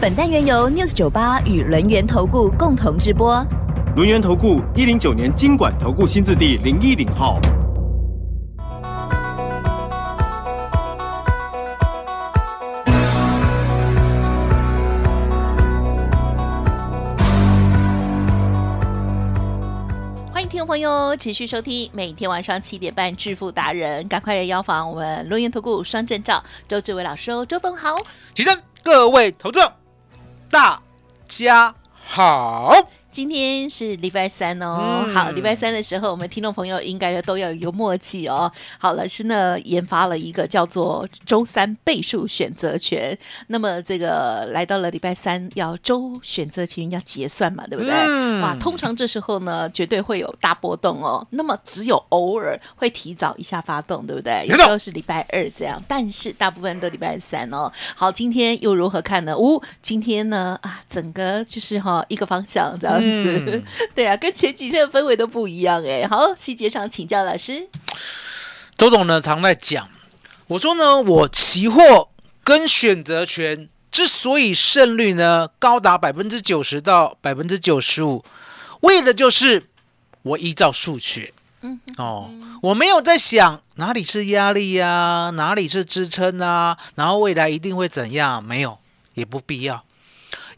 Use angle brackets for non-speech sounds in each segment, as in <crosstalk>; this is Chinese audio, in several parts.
本单元由 News 九八与轮源投顾共同直播。轮源投顾一零九年经管投顾新字第零一零号。欢迎听众朋友持续收听每天晚上七点半《致富达人》，赶快来邀访我们轮源投顾双证照周志伟老师哦，周总好。起身，各位投资者，大家好。今天是礼拜三哦，嗯好，礼拜三的时候，我们听众朋友应该都要有一个默契哦。好，老师呢研发了一个叫做周三倍数选择权，那么这个来到了礼拜三，要周选择权要结算嘛，对不对？嗯哇，通常这时候呢，绝对会有大波动哦。那么只有偶尔会提早一下发动，对不对？有时候是礼拜二这样，但是大部分都礼拜三哦。好，今天又如何看呢？呜、今天呢啊，整个就是哈、一个方向这样子，嗯 <laughs> 对啊，跟前几天的氛围都不一样哎。好，细节上请教老师。周总呢常在讲，我说呢，我期货跟选择权之所以胜率呢高达百分之九十到百分之九十五，为的就是我依照数学。嗯哦，我没有在想哪里是压力呀、哪里是支撑啊，然后未来一定会怎样？没有，也不必要。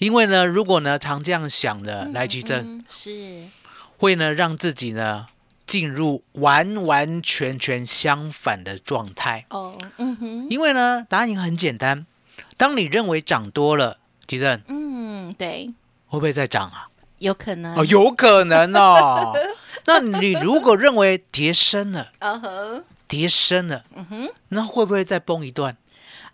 因为呢，如果呢常这样想的，来奇珍嗯，是会呢让自己呢进入完完全全相反的状态。哦，嗯哼，因为呢，答案很简单，当你认为涨多了，吉正嗯，对，会不会再涨啊？有可能哦，有可能哦。<laughs> 那你如果认为跌深了，啊呵，跌深了，嗯哼，那会不会再崩一段？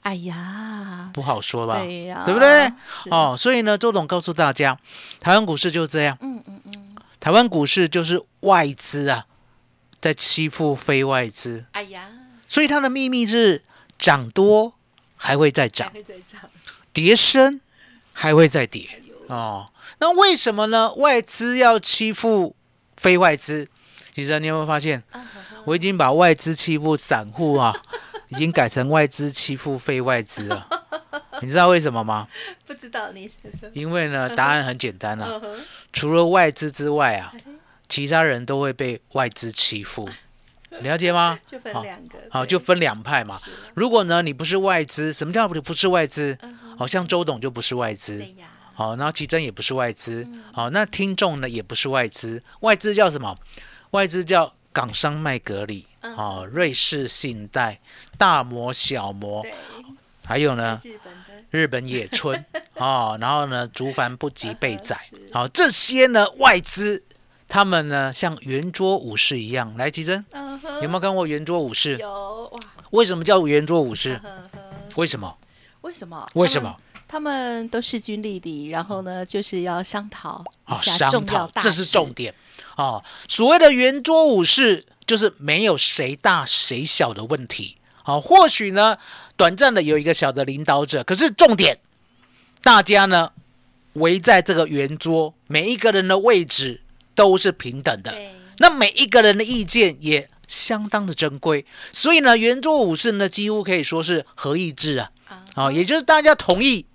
哎呀，不好说吧，对呀，对不对？哦，所以呢，周董告诉大家，台湾股市就是这样，嗯嗯嗯，台湾股市就是外资啊，在欺负非外资，哎呀，所以它的秘密是涨多还会再还涨，会再涨，跌深还会再跌。哦。那为什么呢？外资要欺负非外资？其实你有没有发现，我已经把外资欺负散户啊，已经改成外资欺负非外资了。<laughs> 你知道为什么吗？不知道你因为呢，答案很简单啊，<laughs> 除了外资之外啊，其他人都会被外资欺负，<laughs> 了解吗？就分好两个，好，就分两派嘛。如果呢，你不是外资，什么叫不是外资？好像周董就不是外资。好，然后奇珍也不是外资，嗯。好，那听众呢也不是外资，外资叫什么？外资叫港商麦格里，嗯。哦，瑞士信贷、大摩、小摩，对，还有呢日本的，日本野村，<laughs> 哦，然后呢竹凡不及被宰。嗯，好，这些呢外资，他们呢像圆桌武士一样，来奇珍嗯，有没有看过圆桌武士？有哇，为什么叫圆桌武士？为什么？为什么？为什么？他们都势均力敌，然后呢，就是要商讨哦，商讨，这是重点哦。所谓的圆桌武士，就是没有谁大谁小的问题。好、或许呢，短暂的有一个小的领导者，可是重点，大家呢围在这个圆桌，每一个人的位置都是平等的。对，那每一个人的意见也相当的珍贵，所以呢，圆桌武士呢几乎可以说是合意制啊。啊，哦，也就是大家同意，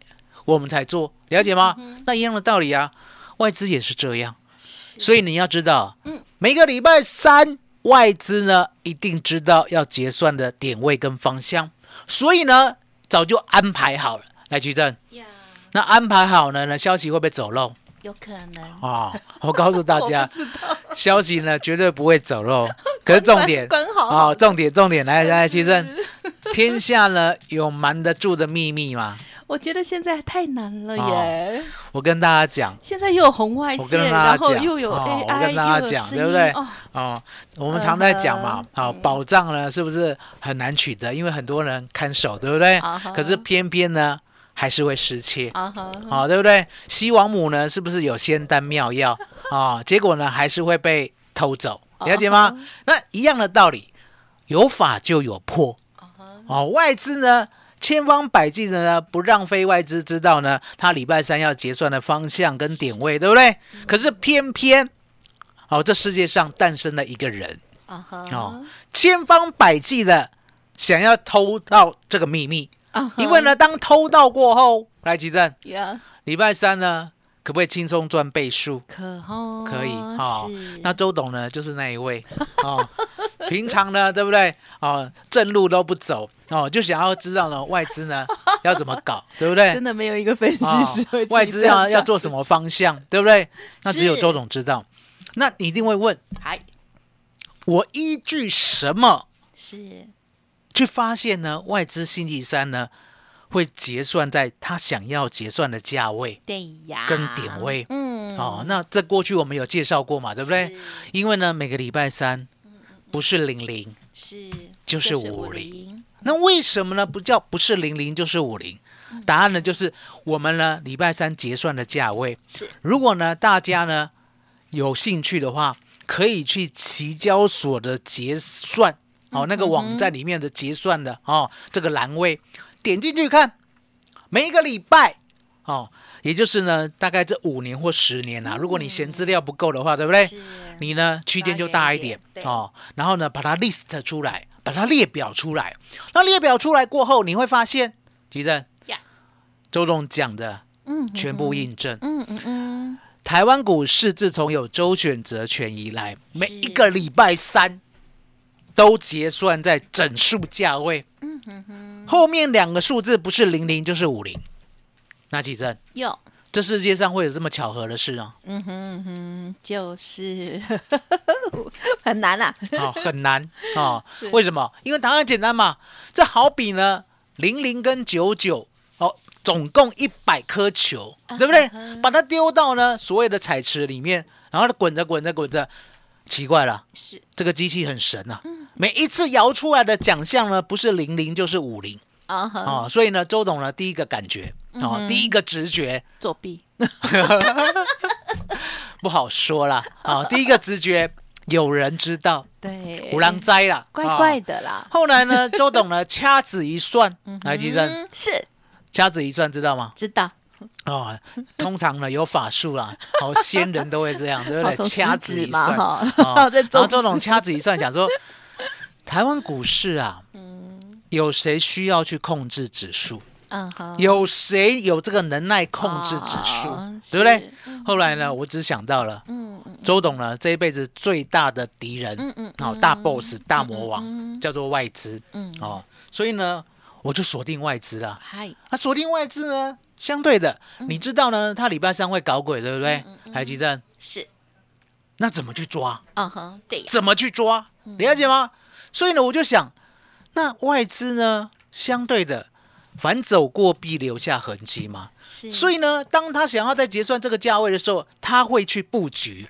我们才做，了解吗？那一样的道理啊，外资也是这样。所以你要知道，嗯。每个礼拜三外资呢一定知道要结算的点位跟方向，所以呢早就安排好了。来，徐正，呀，那安排好呢，那消息会不会走漏？有可能，哦、我告诉大家 <laughs> 消息呢绝对不会走漏。<laughs> 可是重点管好哦，重点重点来来，徐正，天下呢有瞒得住的秘密吗？我觉得现在太难了哦耶！我跟大家讲现在又有红外我线，然后又有哦 AI，、我跟大家讲对不对哦，哦，我们常在讲嘛好、保障呢是不是很难取得？因为很多人看守，对不对啊？可是偏偏呢，还是会失窃。好、对不对？西王母呢，是不是有仙丹妙药啊、结果呢，还是会被偷走，了解吗？那一样的道理，有法就有破。哦，外资呢，千方百计的呢，不让非外资知道呢，他礼拜三要结算的方向跟点位，对不对？可是偏偏，哦，这世界上诞生了一个人，哦，千方百计的想要偷到这个秘密，因为呢，当偷到过后，来吉正，呀，礼拜三呢，可不可以轻松赚倍数？可哦，可以哦。那周董呢，就是那一位哦。平常呢，对不对？哦，正路都不走哦，就想要知道呢外资呢 <laughs> 要怎么搞，对不对？真的没有一个分析哦师会外资要要做什么方向，对不对？那只有周总知道。那你一定会问，嗨，我依据什么是去发现呢？外资星期三呢会结算在他想要结算的价位对呀，跟点位。嗯，哦，那这过去我们有介绍过嘛，对不对？因为呢，每个礼拜三不是零零，是就是五零，那为什么呢？不叫不是零零就是五零？答案呢就是我们呢礼拜三结算的价位。是如果呢大家呢有兴趣的话，可以去期交所的结算哦，那个网站里面的结算的哦这个栏位，点进去看，每一个礼拜哦，也就是呢大概这五年或十年啊，如果你嫌资料不够的话，对不对？是你呢区间就大一点对哦，然后呢把它 list 出来，把它列表出来。那列表出来过后，你会发现，提正呀，周总讲的嗯全部印证。嗯嗯嗯，台湾股市自从有周选择权以来，每一个礼拜三都结算在整数价位。后面两个数字不是零零就是五零。那奇正，有，这世界上会有这么巧合的事啊？嗯哼嗯哼，就是 <laughs> 很难啊，哦，很难哦 <laughs> 是。为什么？因为答案简单嘛。这好比呢，零零跟九九哦，总共一百颗球，对不对？把它丢到呢所谓的彩池里面，然后它滚着滚着滚着，奇怪了，是这个机器很神啊。每一次摇出来的奖项呢，不是零零就是五零。啊所以呢，周董呢第一个感觉哦，第一个直觉。作弊，<laughs> 不好说啦。啊，第一个直觉有人知道，对，五郎栽啦，怪哦怪的啦，后来呢，周董呢 <laughs> 掐指一算，来吉正。嗯，是。掐指一算知道吗？知道，哦，通常呢有法术啦，<laughs> 哦，仙人都会这样，对不对？掐指一算，哈。哦然后周董掐指一算，讲说，台湾股市啊，嗯有谁需要去控制指数？嗯哼，有谁有这个能耐控制指数哦，对不对是？后来呢，我只想到了，嗯嗯周董呢这一辈子最大的敌人，嗯嗯，哦，大 boss 大魔王叫做外资，嗯哦，所以呢，我就锁定外资了。嗨，那锁定外资呢，相对的，嗯你知道呢，他礼拜三会搞鬼，对不对？台积电，是，那怎么去抓？嗯哼，对，怎么去抓？嗯了解吗？所以呢，我就想，那外资呢，相对的，反走过必留下痕迹嘛。是，所以呢，当他想要在结算这个价位的时候，他会去布局，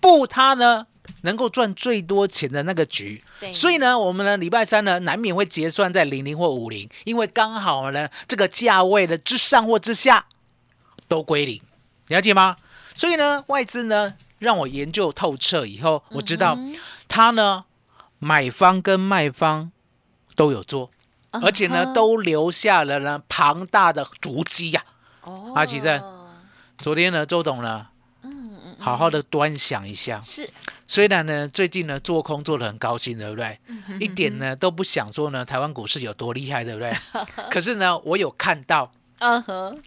布他呢能够赚最多钱的那个局对。所以呢，我们呢礼拜三呢难免会结算在零零或五零，因为刚好呢这个价位的之上或之下都归零，了解吗？所以呢，外资呢让我研究透彻以后，我知道他呢买方跟卖方都有做。而且呢，都留下了呢庞大的足迹呀、哦阿奇正昨天呢，周董呢，嗯好好的端详一下。是虽然呢，最近呢做空做的很高兴，对不对？嗯一点呢都不想说呢台湾股市有多厉害，对不对？<laughs> 可是呢，我有看到，嗯哼，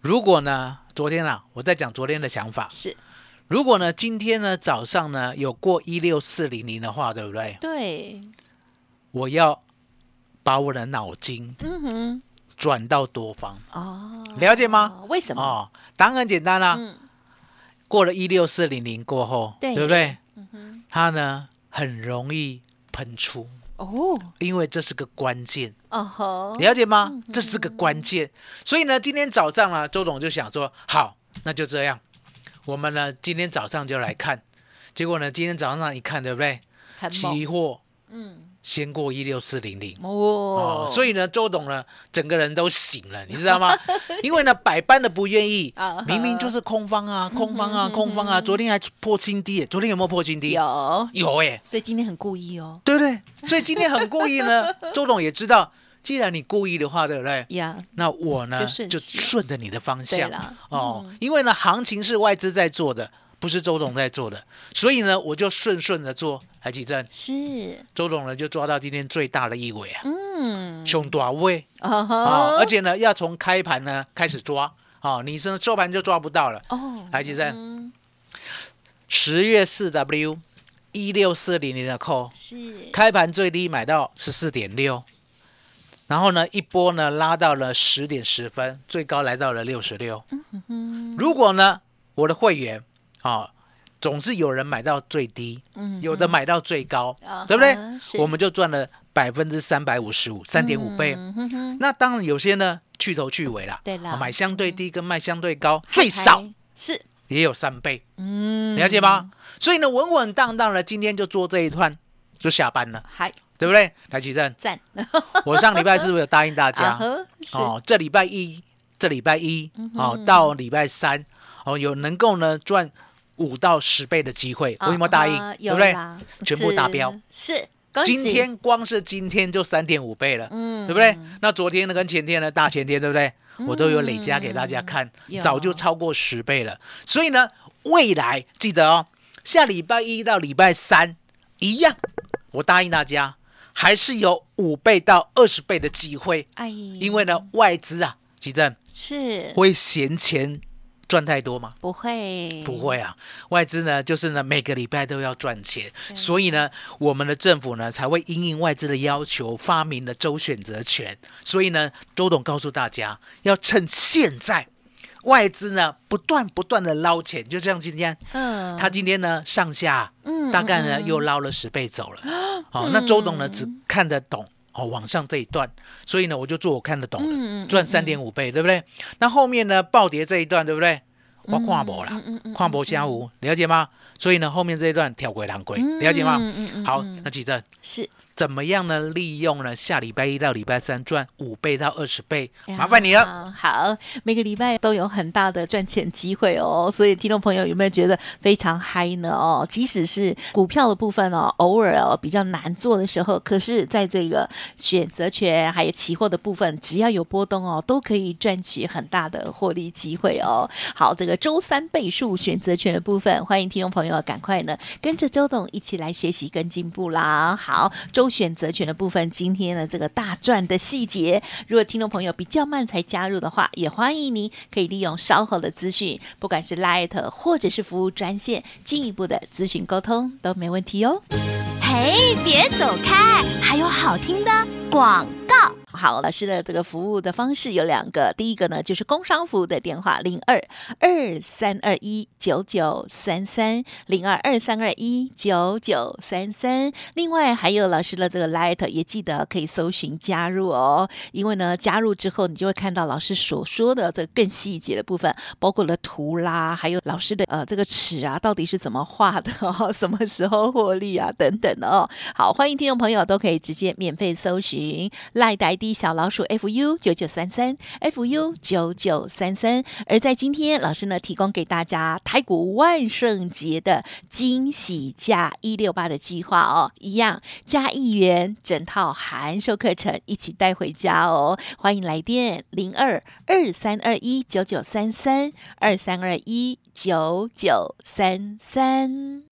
如果呢，昨天啊，我在讲昨天的想法，是如果呢今天呢早上呢有过一六四零零的话，对不对？对，我要把我的脑筋嗯哼，转到多方，哦，了解吗？为什么？哦，答案很简单啦、嗯过了一六四零零过后，对不对？嗯哼，它呢很容易喷出，哦，因为这是个关键，哦吼，了解吗？这是个关键。所以呢，今天早上呢，周董就想说，好，那就这样，我们呢今天早上就来看。结果呢，今天早上一看，对不对？期货嗯，先过一六四零零。哦哦，，所以呢，周董呢，整个人都醒了，<laughs> 你知道吗？因为呢，百般的不愿意 <laughs> 明明就是空方啊，空方啊，空方啊，昨天还破新低，昨天有没有破新低？有，有哎，所以今天很故意哦，对不对？所以今天很故意呢，<laughs> 周董也知道，既然你故意的话，对不对？呀，那我呢就顺着你的方向。哦，因为呢行情是外资在做的，不是周董在做的，所以呢我就顺顺的做。海奇正，是，周董呢就抓到今天最大的一尾啊，嗯，熊大位哦啊，而且呢要从开盘呢开始抓。啊，你是收盘就抓不到了。哦，台积证嗯。十月四 W 一六四零零的扣，是，开盘最低买到十四点六，然后呢一波呢拉到了十点十分，最高来到了六十六。如果呢我的会员啊，总是有人买到最低，嗯有的买到最高，啊对不对？我们就赚了百分之三百五十五，三点五倍。那当然有些呢去头去尾啦，对啦啊买相对低跟卖相对高，最少是，也有三倍，嗯，了解吗？所以呢稳稳当当的，今天就做这一段就下班了。还对不对？台积电，赞，<laughs> 我上礼拜是不是有答应大啊家？哦，这礼拜一，这礼拜一，嗯哦，到礼拜三，哦，有能够呢赚五到十倍的机会，我有没有答应？有对不对？全部达标，是，今天光是今天就三点五倍了，嗯对不对？那昨天呢跟前天呢，大前天对不对？我都有累加给大家看，早就超过十倍了。所以呢，未来记得哦，下礼拜一到礼拜三一样，我答应大家，还是有五倍到二十倍的机会。哎，因为呢，外资啊，吉正是会嫌钱赚太多吗？不会，不会啊，外资呢就是呢每个礼拜都要赚钱，所以呢我们的政府呢才会因应外资的要求发明了周选择权。所以呢，周董告诉大家要趁现在外资呢不断不断的捞钱，就像今天嗯，他今天呢上下嗯大概呢又捞了十倍走了。好，<gasps> 那周董呢只看得懂哦往上这一段，所以呢我就做我看得懂的，嗯赚三点五倍，对不对？那后面呢暴跌这一段，对不对？我看博啦，看博下无了解吗？所以呢后面这一段跳鬼狼鬼，了解吗？嗯嗯嗯好嗯，那几正是，怎么样呢？利用呢下礼拜一到礼拜三赚五倍到二十倍，麻烦你了。好，每个礼拜都有很大的赚钱机会哦，所以听众朋友有没有觉得非常嗨呢？哦，即使是股票的部分哦，偶尔哦比较难做的时候，可是在这个选择权还有期货的部分，只要有波动哦，都可以赚取很大的获利机会哦。好，这个周三倍数选择权的部分，欢迎听众朋友赶快呢跟着周董一起来学习跟进步啦。好，周选择权的部分，今天的这个大赚的细节，如果听众朋友比较慢才加入的话，也欢迎您可以利用稍后的资讯，不管是 Light 或者是服务专线，进一步的咨询沟通都没问题哦。嘿，别走开，还有好听的广。好，老师的这个服务的方式有两个，第一个呢就是工商服务的电话零二二三二一九九三三零二二三二一九九三三，另外还有老师的这个 Light 也记得可以搜寻加入哦，因为呢加入之后你就会看到老师所说的这更细节的部分，包括了图啦，还有老师的呃这个尺啊到底是怎么画的哦，<laughs> 什么时候获利啊等等的哦。好，欢迎听众朋友都可以直接免费搜寻赖的小老鼠 fu 九九三三 fu 九九三三。而在今天，老师呢提供给大家台股万圣节的惊喜价一六八的计划哦，一样加一元整套函授课程一起带回家哦。欢迎来电零二二三二一九九三三二三二一九九三三。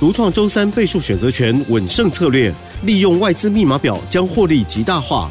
独创周三倍数选择权稳胜策略，利用外资密码表将获利极大化。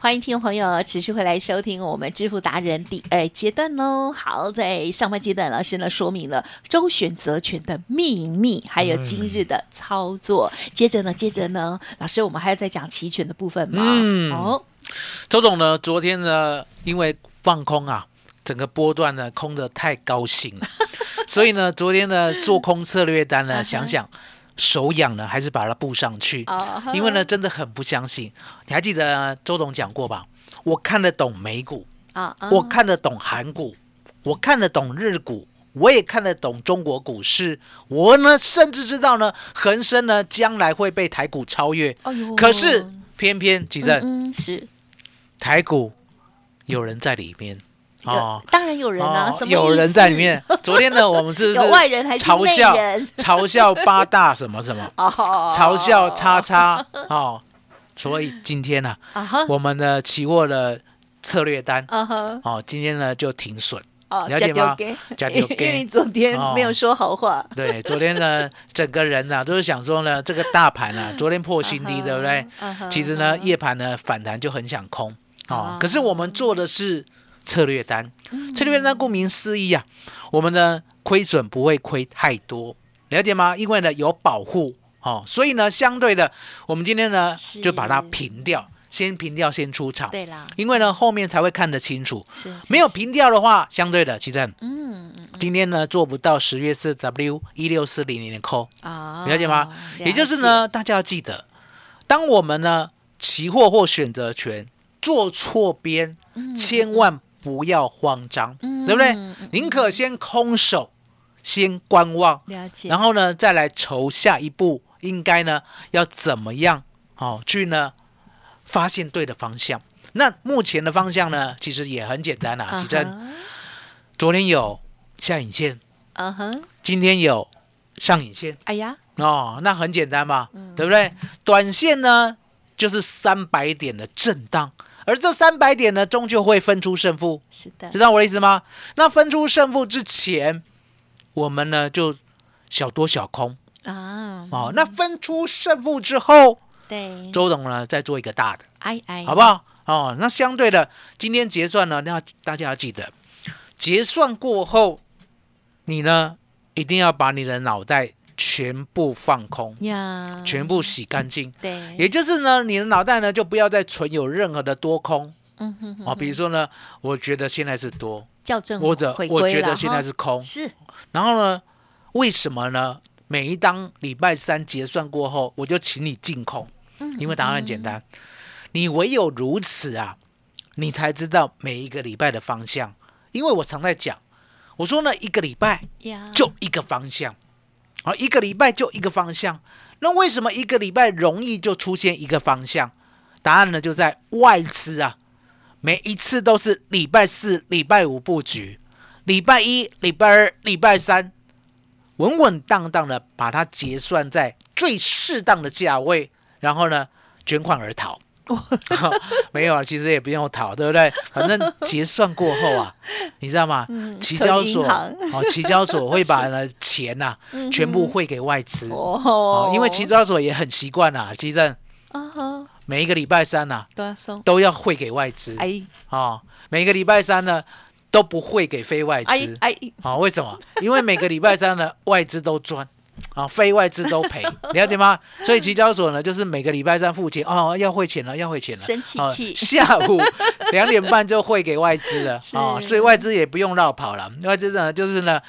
欢迎听众朋友持续回来收听我们致富达人第二阶段喽。好，在上半阶段，老师呢说明了周选择权的秘密，还有今日的操作。接着呢，接着呢，老师我们还要再讲期权的部分吗？嗯哦，周总呢，昨天呢，因为放空啊，整个波段呢空的太高兴了，<laughs> 所以呢，昨天呢做空策略单呢，想想手痒呢，还是把它布上去，啊因为呢真的很不相信。你还记得周董讲过吧？我看得懂美股，我看得懂韩股，我看得懂日股。我也看得懂中国股市，我呢甚至知道呢，恒生呢将来会被台股超越。可是偏偏吉正、嗯是台股有人在里面哦，当然有人啊，哦什么有人在里面。<laughs> 昨天呢，我们是是有外人还是嘲笑 <laughs> 嘲笑八大什么什么，哦，嘲笑叉叉哦。所以今天呢、我们的期货的策略单哦，今天呢就停损。哦，了解吗？加丢给加丢给。<laughs> 因为你昨天没有说好话，对，昨天呢，整个人呢、都是想说呢，这个大盘啊，昨天破新低，对不对？其实呢，夜盘呢反弹就很想空。哦啊。可是我们做的是策略单，嗯策略单顾名思义啊，我们呢亏损不会亏太多，了解吗？因为呢有保护哦，所以呢相对的，我们今天呢就把它平掉，先平掉先出场。对啦，因为呢后面才会看得清楚。是没有平掉的话，相对的，其实嗯今天呢做不到十月四 W 一六四零零的扣。啊，了解吗？也就是呢，大家要记得，当我们呢期货或选择权做错边，千万不要慌张，嗯对不对？宁可先空手，先观望，了解，然后呢再来筹下一步，应该呢要怎么样哦去呢发现对的方向。那目前的方向呢，其实也很简单啦、啊其实哈昨天有下影线，嗯哼，今天有上影线。哎呀，哦，那很简单嘛，嗯对不对？短线呢就是三百点的震荡，而这三百点呢终究会分出胜负，是的知，道我的意思吗？那分出胜负之前，我们呢就小多小空啊，哦。那分出胜负之后，对，周董呢再做一个大的，哎哎，好不？好？哦，那相对的，今天结算呢，那大家要记得，结算过后，你呢一定要把你的脑袋全部放空。呀，全部洗干净。对，也就是呢，你的脑袋呢就不要再存有任何的多空。嗯哼比如说呢，我觉得现在是多，校正或者我觉得现在是空，是。然后呢，为什么呢？每一当礼拜三结算过后，我就请你净空，嗯因为答案很简单，你唯有如此啊，你才知道每一个礼拜的方向。因为我常在讲，我说呢，一个礼拜呀，就一个方向，啊，一个礼拜就一个方向。那为什么一个礼拜容易就出现一个方向？答案呢就在外资啊，每一次都是礼拜四、礼拜五布局，礼拜一、礼拜二、礼拜三，稳稳当当的把它结算在最适当的价位，然后呢卷款而逃。<laughs> 没有啊，其实也不用讨，对不对？反正结算过后啊，<laughs> 你知道吗？期交所哦，期交所会把 <laughs> 呢钱呐、全部汇给外资。哦。哦，因为期交所也很习惯啦，其实啊每一个礼拜三呐、都要送，都要汇给外资。哎。哦，每个礼拜三呢都不汇给非外哎资。哎，哦，为什么？因为每个礼拜三呢外资都赚。啊，非外资都赔，<laughs> 了解吗？所以期交所呢，就是每个礼拜三付钱哦，要汇钱了，要汇钱了，哦生气气下午两点半就汇给外资了是哦，所以外资也不用绕跑了，外资呢就是呢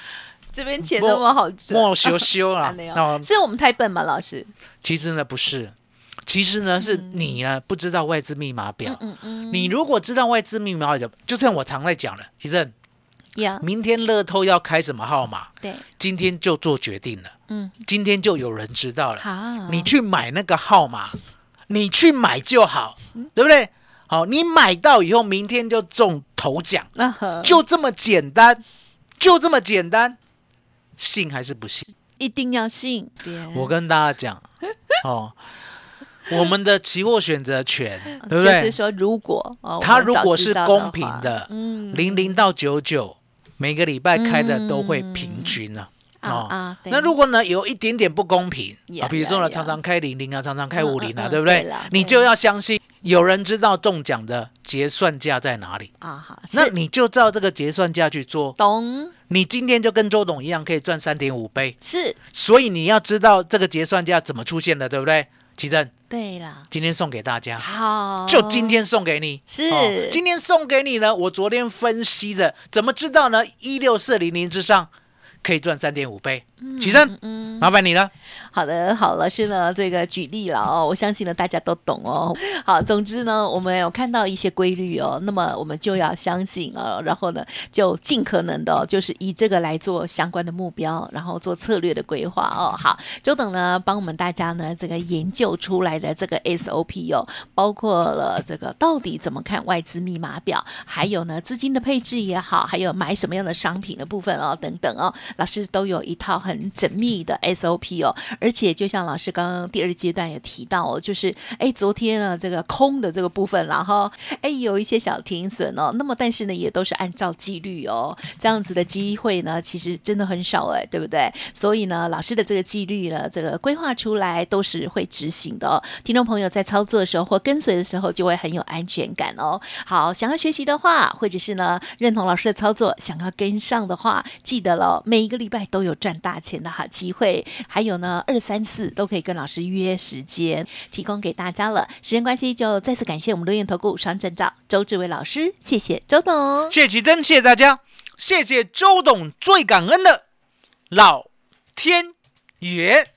这边钱那么好赚，莫羞羞啦啊 <laughs> 没有哦，是我们太笨吗？老师，其实呢不是，其实呢是你呢不知道外资密码表。嗯嗯你如果知道外资密码表，就像我常在讲的，其实呀，明天乐透要开什么号码，对，今天就做决定了，嗯，今天就有人知道了。好，你去买那个号码，你去买就好，对不对？好，你买到以后，明天就中头奖，就这么简单，就这么简单，信还是不信？一定要信，我跟大家讲，<laughs> 哦，我们的期货选择权，对不对？就是说，如果哦，它我们早如果是公平的，嗯，零零到九九，每个礼拜开的都会平均啊。啊啊，那如果呢有一点点不公平啊，比如说呢常常开零零啊，常常开嗯五零啊，对不对？对？你就要相信有人知道中奖的结算价在哪里，啊好，那你就照这个结算价去做，懂。你今天就跟周董一样可以赚三点五倍。是。所以你要知道这个结算价怎么出现的，对不对？奇珍，对了，今天送给大家，好，就今天送给你。是哦今天送给你呢。我昨天分析的，怎么知道呢？一六四零零之上可以赚三点五倍。奇正，麻烦你了。好的，好，老师呢，这个举例了哦，我相信呢大家都懂哦。好，总之呢，我们有看到一些规律哦，那么我们就要相信哦，然后呢，就尽可能的、哦，就是以这个来做相关的目标，然后做策略的规划哦。好，周董呢帮我们大家呢这个研究出来的这个 SOP 哦，包括了这个到底怎么看外资密码表，还有呢资金的配置也好，还有买什么样的商品的部分哦，等等哦，老师都有一套很很缜密的 SOP 哦，而且就像老师刚刚第二阶段有提到哦，就是哎昨天呢这个空的这个部分然后哎有一些小停损哦，那么但是呢也都是按照纪律哦，这样子的机会呢其实真的很少哎，对不对？所以呢老师的这个纪律呢，这个规划出来都是会执行的哦，听众朋友在操作的时候或跟随的时候就会很有安全感哦。好，想要学习的话，或者是呢认同老师的操作，想要跟上的话，记得了，每一个礼拜都有赚大钱的好机会。还有呢，二三四都可以跟老师约时间，提供给大家了。时间关系，就再次感谢我们录音投顾双证照周志伟老师，谢谢周董。谢谢奇珍，谢谢大家，谢谢周董，最感恩的老天爷。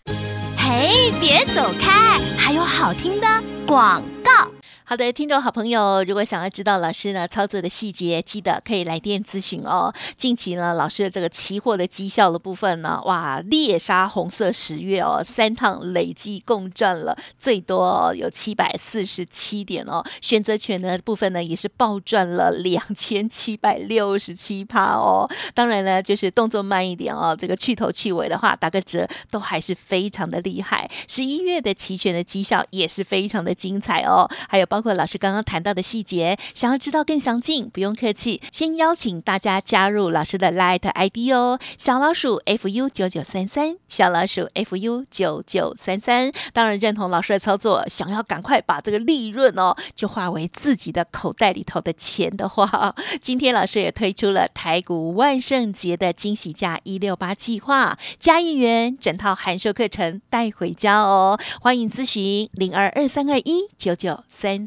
嘿，别走开，还有好听的广告。好的，听众好朋友，如果想要知道老师呢操作的细节，记得可以来电咨询哦。近期呢，老师的这个期货的绩效的部分呢，哇，猎杀红色十月哦，三趟累计共赚了最多、有七百四十七点哦。选择权的部分呢，也是暴赚了两千七百六十七趴哦。当然呢，就是动作慢一点哦，这个去头去尾的话，打个折都还是非常的厉害。十一月的期权的绩效也是非常的精彩哦，还有包括老师刚刚谈到的细节，想要知道更详尽，不用客气，先邀请大家加入老师的 Light ID 哦，小老鼠 fu 九九三三，小老鼠 fu 九九三三。当然认同老师的操作，想要赶快把这个利润哦，就化为自己的口袋里头的钱的话，今天老师也推出了台股万圣节的惊喜价一六八计划，加一元整套函授课程带回家哦，欢迎咨询零二二三二一九九三